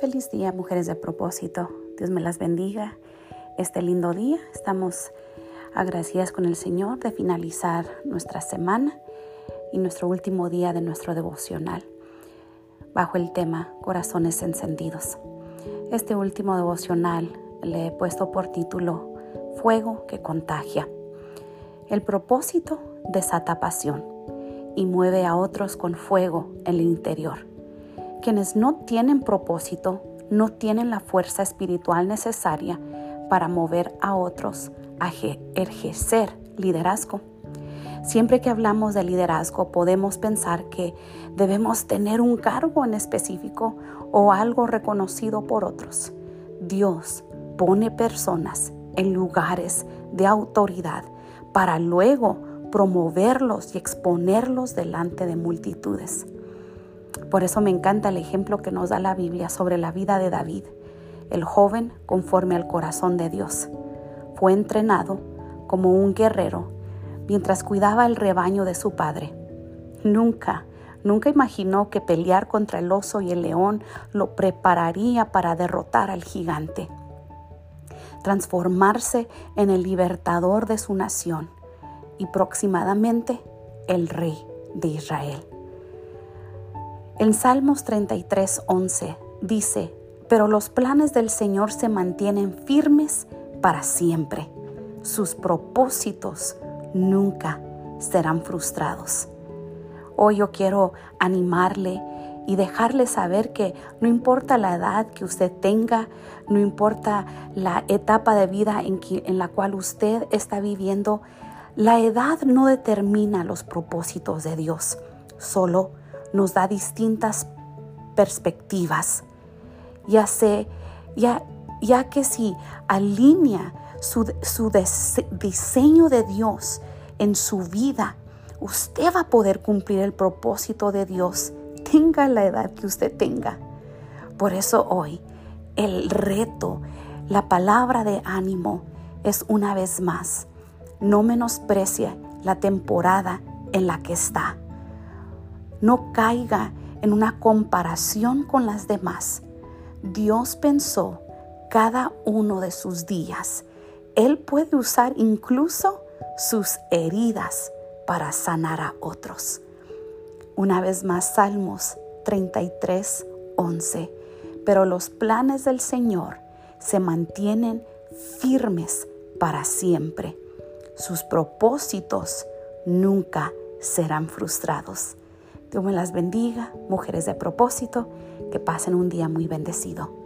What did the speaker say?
Feliz día, mujeres de propósito. Dios me las bendiga. Este lindo día estamos agradecidas con el Señor de finalizar nuestra semana y nuestro último día de nuestro devocional bajo el tema Corazones encendidos. Este último devocional le he puesto por título Fuego que contagia. El propósito desata pasión y mueve a otros con fuego en el interior. Quienes no tienen propósito no tienen la fuerza espiritual necesaria para mover a otros a ejercer liderazgo. Siempre que hablamos de liderazgo podemos pensar que debemos tener un cargo en específico o algo reconocido por otros. Dios pone personas en lugares de autoridad para luego promoverlos y exponerlos delante de multitudes. Por eso me encanta el ejemplo que nos da la Biblia sobre la vida de David, el joven conforme al corazón de Dios. Fue entrenado como un guerrero mientras cuidaba el rebaño de su padre. Nunca, nunca imaginó que pelear contra el oso y el león lo prepararía para derrotar al gigante, transformarse en el libertador de su nación y próximamente el rey de Israel. En Salmos 33, 11 dice, pero los planes del Señor se mantienen firmes para siempre. Sus propósitos nunca serán frustrados. Hoy yo quiero animarle y dejarle saber que no importa la edad que usted tenga, no importa la etapa de vida en, la cual usted está viviendo, la edad no determina los propósitos de Dios, solo nos da distintas perspectivas, ya, sé, ya, ya que si alinea su, su diseño de Dios en su vida, usted va a poder cumplir el propósito de Dios, tenga la edad que usted tenga. Por eso hoy el reto, la palabra de ánimo es una vez más, no menosprecie la temporada en la que está no caiga en una comparación con las demás. Dios pensó cada uno de sus días. Él puede usar incluso sus heridas para sanar a otros. Una vez más, Salmos 33, 11. Pero los planes del Señor se mantienen firmes para siempre. Sus propósitos nunca serán frustrados. Dios me las bendiga, mujeres de propósito, que pasen un día muy bendecido.